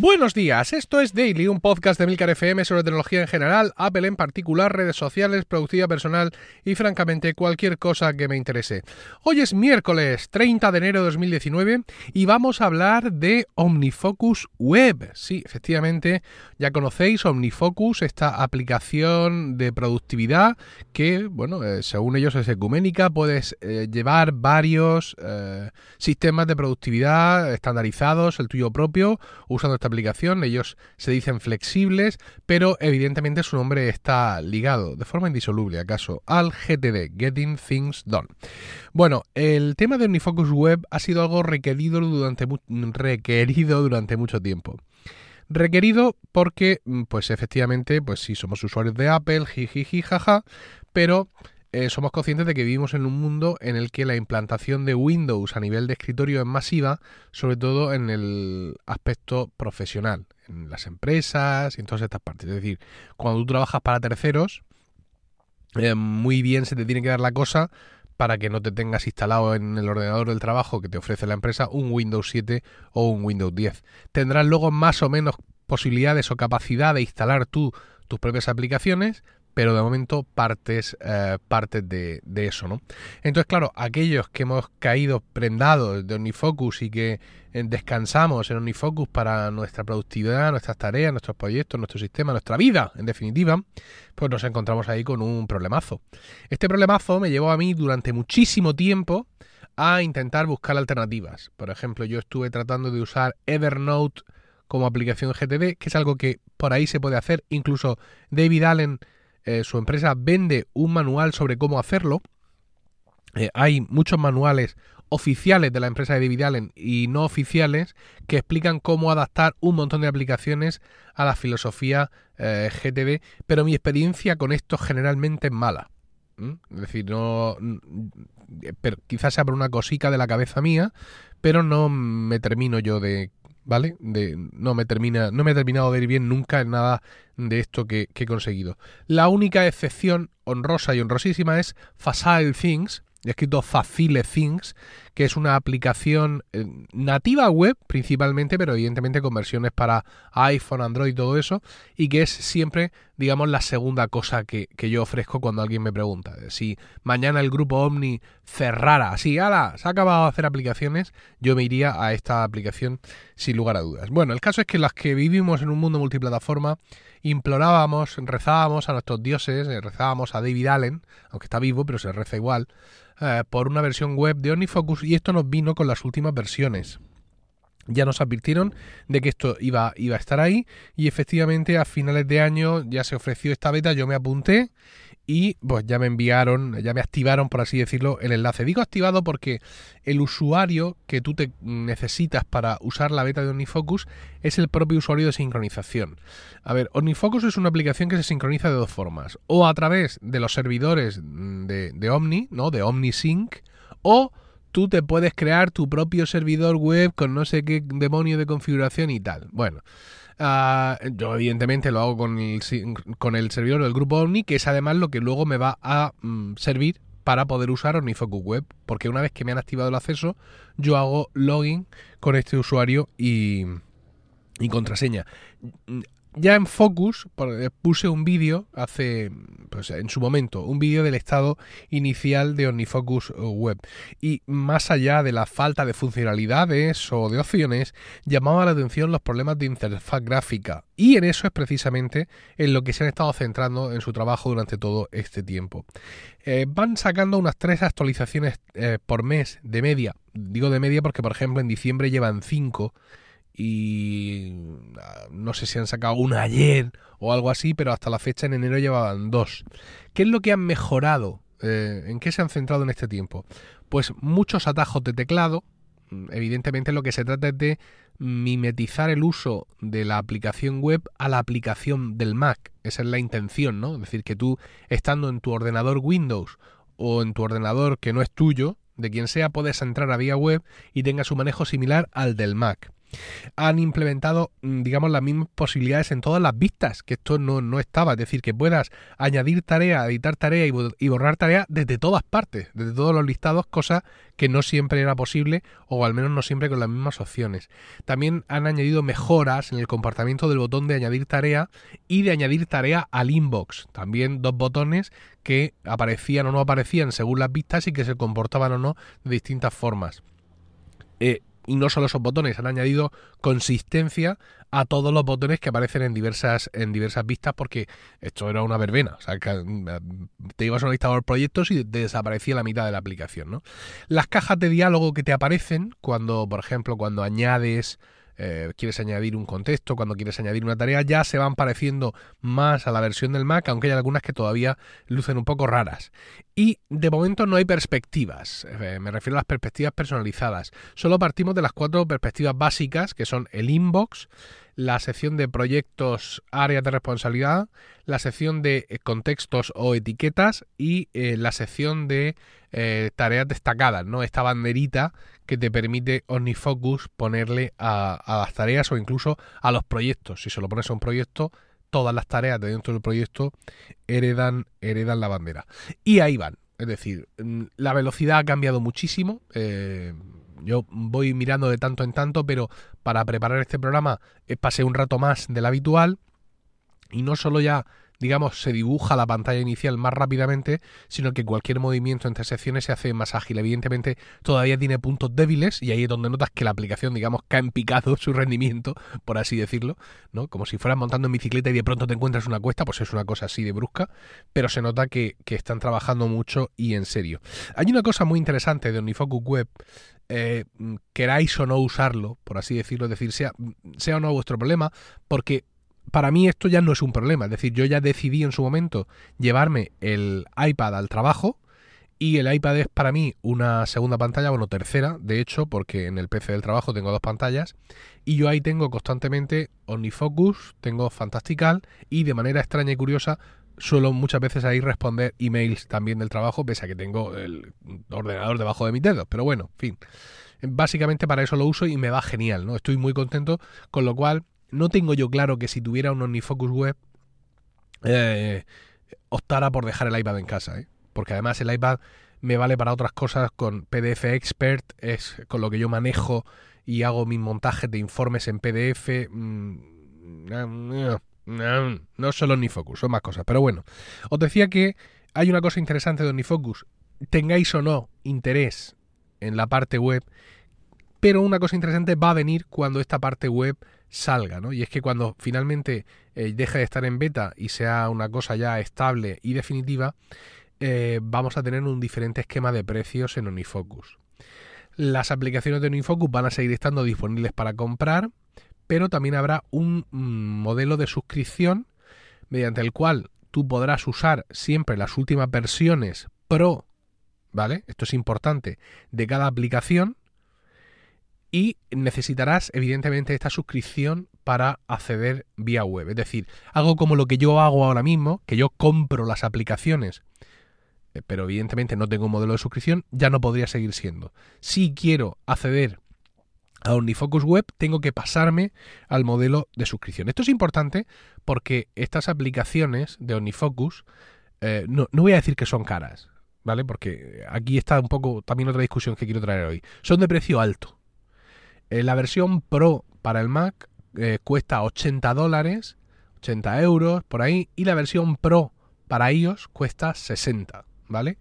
Buenos días, esto es Daily, un podcast de Milcar FM sobre tecnología en general, Apple en particular, redes sociales, productividad personal y francamente cualquier cosa que me interese. Hoy es miércoles 30 de enero de 2019 y vamos a hablar de OmniFocus Web. Sí, efectivamente, ya conocéis OmniFocus, esta aplicación de productividad que, bueno, eh, según ellos es ecuménica, puedes eh, llevar varios eh, sistemas de productividad estandarizados, el tuyo propio, usando esta aplicación. Ellos se dicen flexibles, pero evidentemente su nombre está ligado, de forma indisoluble acaso, al GTD, Getting Things Done. Bueno, el tema de OmniFocus Web ha sido algo requerido durante, mucho tiempo. Requerido porque, mm, pues efectivamente, pues sí, somos usuarios de Apple, jiji, jaja, pero eh, somos conscientes de que vivimos en un mundo en el que la implantación de Windows a nivel de escritorio es masiva, sobre todo en el aspecto profesional, en las empresas y en todas estas partes. Es decir, cuando tú trabajas para terceros, eh, muy bien se te tiene que dar la cosa para que no te tengas instalado en el ordenador del trabajo que te ofrece la empresa un Windows 7 o un Windows 10. Tendrás luego más o menos posibilidades o capacidad de instalar tú tus propias aplicaciones, pero de momento partes, eh, partes de, eso, ¿no? Entonces, claro, aquellos que hemos caído prendados de OmniFocus y que eh, descansamos en OmniFocus para nuestra productividad, nuestras tareas, nuestros proyectos, nuestro sistema, nuestra vida, en definitiva, pues nos encontramos ahí con un problemazo. Este problemazo me llevó a mí durante muchísimo tiempo a intentar buscar alternativas. Por ejemplo, yo estuve tratando de usar Evernote como aplicación GTD, que es algo que por ahí se puede hacer. Incluso David Allen eh, su empresa vende un manual sobre cómo hacerlo. Eh, hay muchos manuales oficiales de la empresa de David Allen y no oficiales que explican cómo adaptar un montón de aplicaciones a la filosofía eh, GTD, pero mi experiencia con esto generalmente es mala. Es decir, no. Pero quizás sea por una cosica de la cabeza mía, pero no me termino yo de ¿vale? No, me termina, no me he terminado de ir bien nunca en nada de esto que, que he conseguido. La única excepción honrosa y honrosísima es Facile Things, he escrito Facile Things, que es una aplicación eh, nativa web principalmente, pero evidentemente con versiones para iPhone, Android todo eso, y que es siempre, digamos, la segunda cosa que, yo ofrezco cuando alguien me pregunta. Si mañana el grupo Omni cerrara, así, ala, se ha acabado de hacer aplicaciones, yo me iría a esta aplicación sin lugar a dudas. Bueno, el caso es que las que vivimos en un mundo multiplataforma, implorábamos, rezábamos a nuestros dioses, eh, rezábamos a David Allen, aunque está vivo, pero se reza igual, eh, por una versión web de OmniFocus y esto nos vino con las últimas versiones. Ya nos advirtieron de que esto iba, iba a estar ahí y efectivamente a finales de año ya se ofreció esta beta, yo me apunté y pues ya me enviaron, ya me activaron, por así decirlo, el enlace. Digo activado porque el usuario que tú te necesitas para usar la beta de OmniFocus es el propio usuario de sincronización. A ver, OmniFocus es una aplicación que se sincroniza de dos formas. O a través de los servidores de, Omni, ¿no? De OmniSync, o tú te puedes crear tu propio servidor web con no sé qué demonio de configuración y tal. Bueno, ah, yo evidentemente lo hago con el, con el servidor del grupo Omni, que es además lo que luego me va a mm, servir para poder usar OmniFocus Web, porque una vez que me han activado el acceso, yo hago login con este usuario y contraseña ya en Focus eh, puse un vídeo hace, pues en su momento, un vídeo del estado inicial de OmniFocus eh, Web. Y más allá de la falta de funcionalidades o de opciones, llamaba la atención los problemas de interfaz gráfica. Y en eso es precisamente en lo que se han estado centrando en su trabajo durante todo este tiempo. Eh, van sacando unas tres actualizaciones por mes de media. Digo de media porque, por ejemplo, en diciembre llevan cinco y ah, no sé si han sacado una ayer o algo así, pero hasta la fecha en enero llevaban dos. ¿Qué es lo que han mejorado? Eh, ¿En qué se han centrado en este tiempo? Pues muchos atajos de teclado. Evidentemente lo que se trata es de mimetizar el uso de la aplicación web a la aplicación del Mac. Esa es la intención, ¿no? Es decir, que tú estando en tu ordenador Windows o en tu ordenador que no es tuyo, de quien sea, puedes entrar a vía web y tengas un manejo similar al del Mac. Han implementado, mm, digamos, las mismas posibilidades en todas las vistas, que esto no, no estaba. Es decir, que puedas añadir tarea, editar tarea y borrar tarea desde todas partes, desde todos los listados, cosa que no siempre era posible, o al menos no siempre con las mismas opciones. También han añadido mejoras en el comportamiento del botón de añadir tarea y de añadir tarea al inbox. También dos botones que aparecían o no aparecían según las vistas y que se comportaban o no de distintas formas. Eh, y no solo esos botones, han añadido consistencia a todos los botones que aparecen en diversas, en diversas vistas, porque esto era una verbena. O sea, mm, te ibas a un listador de proyectos y desaparecía la mitad de la aplicación. ¿no? Las cajas de diálogo que te aparecen cuando, por ejemplo, cuando añades eh, quieres añadir un contexto, cuando quieres añadir una tarea, ya se van pareciendo más a la versión del Mac, aunque hay algunas que todavía lucen un poco raras. Y de momento no hay perspectivas, eh, me refiero a las perspectivas personalizadas. Solo partimos de las cuatro perspectivas básicas, que son el inbox, la sección de proyectos, áreas de responsabilidad, la sección de eh, contextos o etiquetas y la sección de tareas destacadas, ¿no? Esta banderita que te permite OmniFocus ponerle a, las tareas o incluso a los proyectos. Si se lo pones a un proyecto, todas las tareas de dentro del proyecto heredan, heredan la bandera. Y ahí van. Es decir, mm, la velocidad ha cambiado muchísimo. Eh, yo voy mirando de tanto en tanto, pero para preparar este programa pasé un rato más del habitual. Y no solo ya digamos, se dibuja la pantalla inicial más rápidamente, sino que cualquier movimiento entre secciones se hace más ágil. Evidentemente, todavía tiene puntos débiles y ahí es donde notas que la aplicación, digamos, cae en picado su rendimiento, por así decirlo, ¿no? Como si fueras montando en bicicleta y de pronto te encuentras una cuesta, pues es una cosa así de brusca, pero se nota que, están trabajando mucho y en serio. Hay una cosa muy interesante de OmniFocus Web eh, queráis o no usarlo, por así decirlo, es decir, sea, sea o no vuestro problema, porque para mí esto ya no es un problema. Es decir, yo ya decidí en su momento llevarme el iPad al trabajo y el iPad es para mí una segunda pantalla, bueno, tercera, de hecho, porque en el PC del trabajo tengo dos pantallas y yo ahí tengo constantemente OmniFocus, tengo Fantastical y de manera extraña y curiosa suelo muchas veces ahí responder emails también del trabajo, pese a que tengo el ordenador debajo de mis dedos. Pero bueno, en fin. Básicamente para eso lo uso y me va genial, ¿no? Estoy muy contento, con lo cual no tengo yo claro que si tuviera un OmniFocus web eh, optara por dejar el iPad en casa, ¿eh? porque además el iPad me vale para otras cosas con PDF Expert, es con lo que yo manejo y hago mis montajes de informes en PDF. Mm, no solo OmniFocus, son más cosas. Pero bueno, os decía que hay una cosa interesante de OmniFocus. Tengáis o no interés en la parte web, pero una cosa interesante va a venir cuando esta parte web salga, ¿no? Y es que cuando finalmente eh, deje de estar en beta y sea una cosa ya estable y definitiva, eh, vamos a tener un diferente esquema de precios en Unifocus. Las aplicaciones de Unifocus van a seguir estando disponibles para comprar, pero también habrá un mm, modelo de suscripción mediante el cual tú podrás usar siempre las últimas versiones Pro, ¿vale? Esto es importante, de cada aplicación y necesitarás evidentemente esta suscripción para acceder vía web. Es decir, algo como lo que yo hago ahora mismo, que yo compro las aplicaciones, eh, pero evidentemente no tengo un modelo de suscripción, ya no podría seguir siendo. Si quiero acceder a OmniFocus Web, tengo que pasarme al modelo de suscripción. Esto es importante porque estas aplicaciones de OmniFocus, eh, no, voy a decir que son caras, ¿vale? Porque aquí está un poco también otra discusión que quiero traer hoy. Son de precio alto. Eh, la versión Pro para el Mac eh, cuesta 80 dólares, 80 euros por ahí, y la versión Pro para iOS cuesta 60, ¿vale?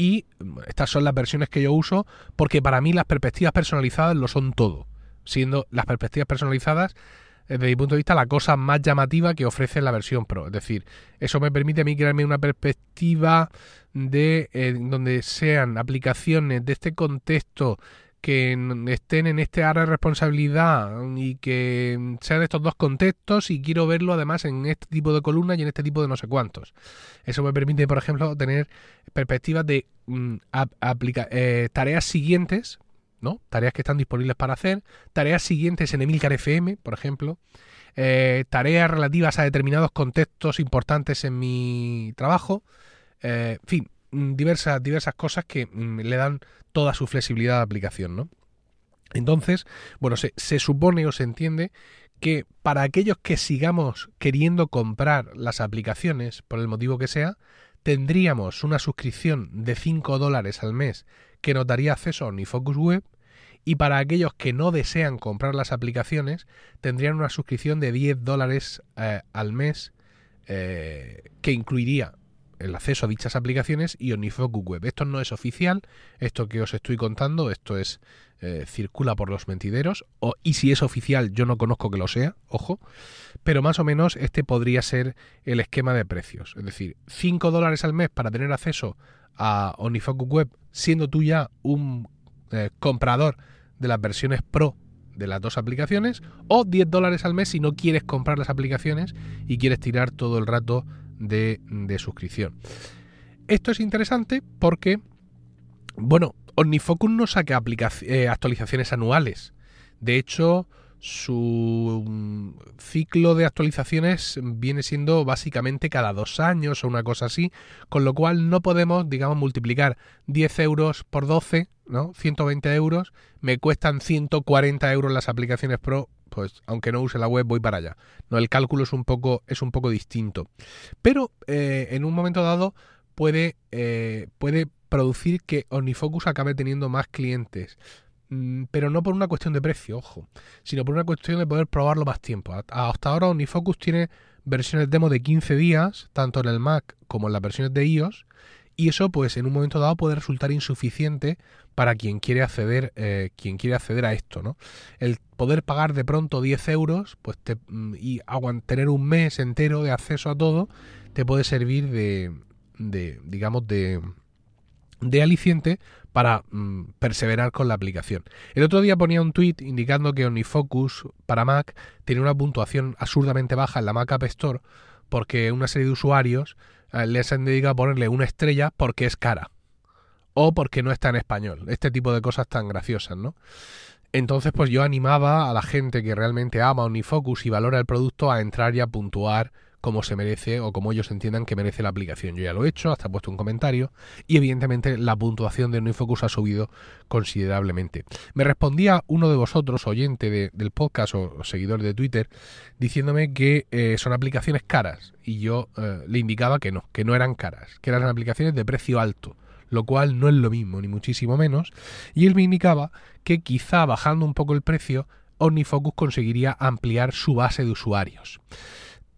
Y estas son las versiones que yo uso porque para mí las perspectivas personalizadas lo son todo, siendo las perspectivas personalizadas eh, desde mi punto de vista la cosa más llamativa que ofrece la versión Pro. Es decir, eso me permite a mí crearme una perspectiva de donde sean aplicaciones de este contexto que estén en este área de responsabilidad y que sean estos dos contextos y quiero verlo además en este tipo de columnas y en este tipo de no sé cuántos. Eso me permite, por ejemplo, tener perspectivas de mm, eh, tareas siguientes, ¿no? Tareas que están disponibles para hacer, tareas siguientes en Emilcar FM, por ejemplo, eh, tareas relativas a determinados contextos importantes en mi trabajo, eh, en fin, diversas, diversas cosas que mm, le dan toda su flexibilidad de aplicación, ¿no? Entonces, bueno, se, supone o se entiende que para aquellos que sigamos queriendo comprar las aplicaciones, por el motivo que sea, tendríamos una suscripción de 5 dólares al mes que nos daría acceso a OmniFocus Web y para aquellos que no desean comprar las aplicaciones tendrían una suscripción de 10 dólares eh, al mes eh, que incluiría el acceso a dichas aplicaciones y OmniFocus Web. Esto no es oficial, esto que os estoy contando, esto es eh, circula por los mentideros, y si es oficial yo no conozco que lo sea, ojo, pero más o menos este podría ser el esquema de precios. Es decir, 5 dólares al mes para tener acceso a OmniFocus Web, siendo tú ya un eh, comprador de las versiones Pro de las dos aplicaciones, o 10 dólares al mes si no quieres comprar las aplicaciones y quieres tirar todo el rato de, suscripción. Esto es interesante porque, bueno, OmniFocus no saca eh, actualizaciones anuales. De hecho, su mm, ciclo de actualizaciones viene siendo básicamente cada dos años o una cosa así, con lo cual no podemos, digamos, multiplicar 10 euros por 12, ¿no? 120 euros, me cuestan 140 euros las aplicaciones Pro, pues aunque no use la web voy para allá. No, el cálculo es un poco, es un poco distinto. Pero eh, en un momento dado puede, eh, puede producir que OmniFocus acabe teniendo más clientes. Mm, pero no por una cuestión de precio, ojo, sino por una cuestión de poder probarlo más tiempo. Hasta ahora OmniFocus tiene versiones demo de 15 días, tanto en el Mac como en las versiones de iOS, y eso pues en un momento dado puede resultar insuficiente para quien quiere acceder, eh, quien quiere acceder a esto, ¿no? El poder pagar de pronto 10 euros pues mm, y tener un mes entero de acceso a todo te puede servir de, de digamos, de, de aliciente para mm, perseverar con la aplicación. El otro día ponía un tweet indicando que OmniFocus para Mac tiene una puntuación absurdamente baja en la Mac App Store porque una serie de usuarios eh, les han dedicado a ponerle una estrella porque es cara o porque no está en español. Este tipo de cosas tan graciosas, ¿no? Entonces, pues yo animaba a la gente que realmente ama OmniFocus y valora el producto a entrar y a puntuar como se merece o como ellos entiendan que merece la aplicación. Yo ya lo he hecho, hasta he puesto un comentario y evidentemente la puntuación de OmniFocus ha subido considerablemente. Me respondía uno de vosotros, oyente del podcast o, seguidor de Twitter, diciéndome que eh, son aplicaciones caras y yo eh, le indicaba que no, que no eran caras, que eran aplicaciones de precio alto lo cual no es lo mismo, ni muchísimo menos, y él me indicaba que quizá bajando un poco el precio, OmniFocus conseguiría ampliar su base de usuarios.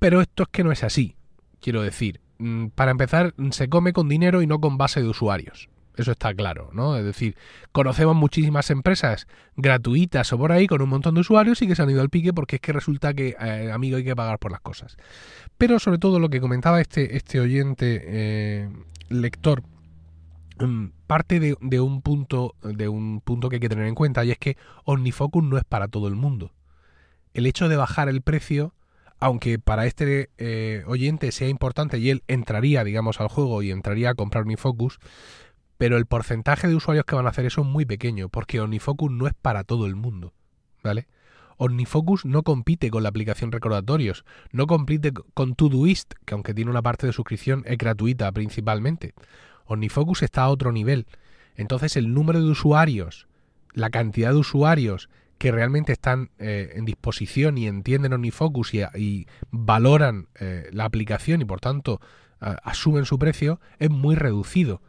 Pero esto es que no es así. Quiero decir, mm, para empezar, se come con dinero y no con base de usuarios. Eso está claro, ¿no? Es decir, conocemos muchísimas empresas gratuitas o por ahí con un montón de usuarios y que se han ido al pique porque es que resulta que, eh, amigo, hay que pagar por las cosas. Pero sobre todo lo que comentaba este, este oyente eh, lector mm, parte de, un punto de un punto que hay que tener en cuenta y es que OmniFocus no es para todo el mundo. El hecho de bajar el precio aunque para este eh, oyente sea importante y él entraría, digamos, al juego y entraría a comprar OmniFocus, pero el porcentaje de usuarios que van a hacer eso es muy pequeño, porque OmniFocus no es para todo el mundo, ¿vale? OmniFocus no compite con la aplicación recordatorios, no compite con Todoist, que aunque tiene una parte de suscripción es gratuita principalmente. OmniFocus está a otro nivel. Entonces el número de usuarios, la cantidad de usuarios que realmente están eh, en disposición y entienden OmniFocus y, valoran eh, la aplicación y por tanto asumen su precio, es muy reducido.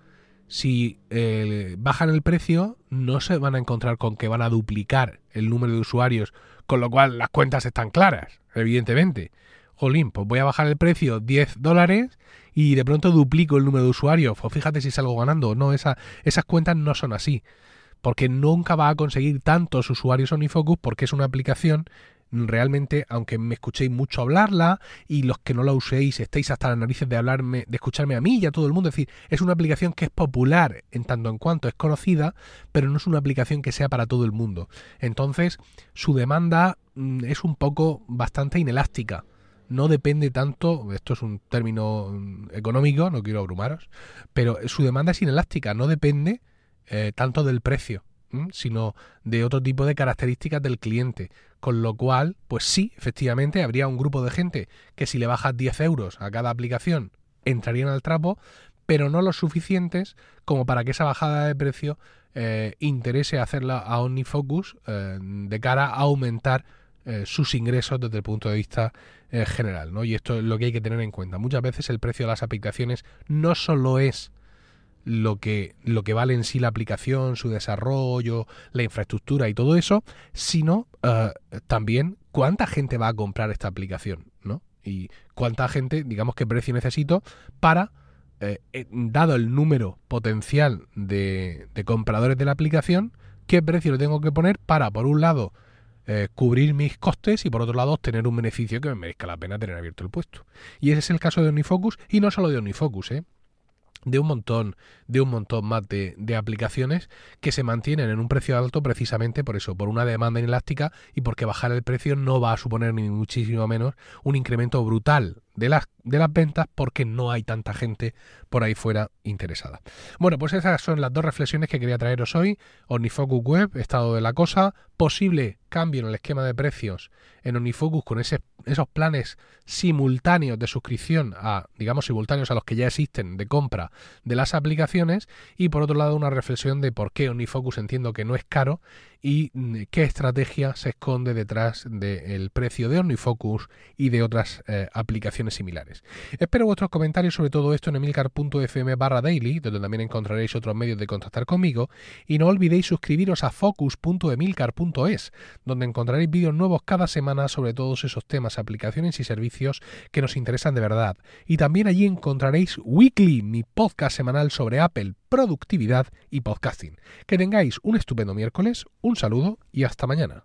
Si eh, bajan el precio, no se van a encontrar con que van a duplicar el número de usuarios, con lo cual las cuentas están claras, evidentemente. Jolín, pues voy a bajar el precio 10 dólares y de pronto duplico el número de usuarios. Pues fíjate si salgo ganando. No, esa, esas cuentas no son así porque nunca va a conseguir tantos usuarios OmniFocus porque es una aplicación realmente, aunque me escuchéis mucho hablarla y los que no la uséis estéis hasta las narices de hablarme, de escucharme a mí y a todo el mundo, es decir, es una aplicación que es popular en tanto en cuanto es conocida, pero no es una aplicación que sea para todo el mundo. Entonces, su demanda mm, es un poco bastante inelástica. No depende tanto, esto es un término mm, económico, no quiero abrumaros, pero su demanda es inelástica, no depende eh, tanto del precio, sino de otro tipo de características del cliente. Con lo cual, pues sí, efectivamente, habría un grupo de gente que si le bajas 10 euros a cada aplicación, entrarían al trapo, pero no los suficientes como para que esa bajada de precio eh, interese hacerla a OmniFocus eh, de cara a aumentar sus ingresos desde el punto de vista general. ¿no? Y esto es lo que hay que tener en cuenta. Muchas veces el precio de las aplicaciones no solo es lo que, lo que vale en sí la aplicación, su desarrollo, la infraestructura y todo eso, sino también cuánta gente va a comprar esta aplicación, ¿no? Y cuánta gente, digamos, qué precio necesito para eh, eh, dado el número potencial de, compradores de la aplicación, qué precio le tengo que poner para, por un lado, cubrir mis costes y por otro lado obtener un beneficio que me merezca la pena tener abierto el puesto. Y ese es el caso de OmniFocus y no solo de OmniFocus, ¿eh? De un montón, de un montón más de, de, aplicaciones que se mantienen en un precio alto precisamente por eso, por una demanda inelástica y porque bajar el precio no va a suponer ni muchísimo menos un incremento brutal de las, de las ventas porque no hay tanta gente por ahí fuera interesada. Bueno, pues esas son las dos reflexiones que quería traeros hoy. Omnifocus Web, estado de la cosa, posible cambio en el esquema de precios en Omnifocus con esos planes simultáneos de suscripción a, digamos, simultáneos a los que ya existen de compra de las aplicaciones y por otro lado una reflexión de por qué Omnifocus entiendo que no es caro y mm, qué estrategia se esconde detrás del precio de OmniFocus y de otras eh, aplicaciones similares. Espero vuestros comentarios sobre todo esto en emilcar.fm barra daily, donde también encontraréis otros medios de contactar conmigo, y no olvidéis suscribiros a focus.emilcar.es, donde encontraréis vídeos nuevos cada semana sobre todos esos temas, aplicaciones y servicios que nos interesan de verdad. Y también allí encontraréis Weekly, mi podcast semanal sobre Apple, productividad y podcasting. Que tengáis un estupendo miércoles, un saludo y hasta mañana.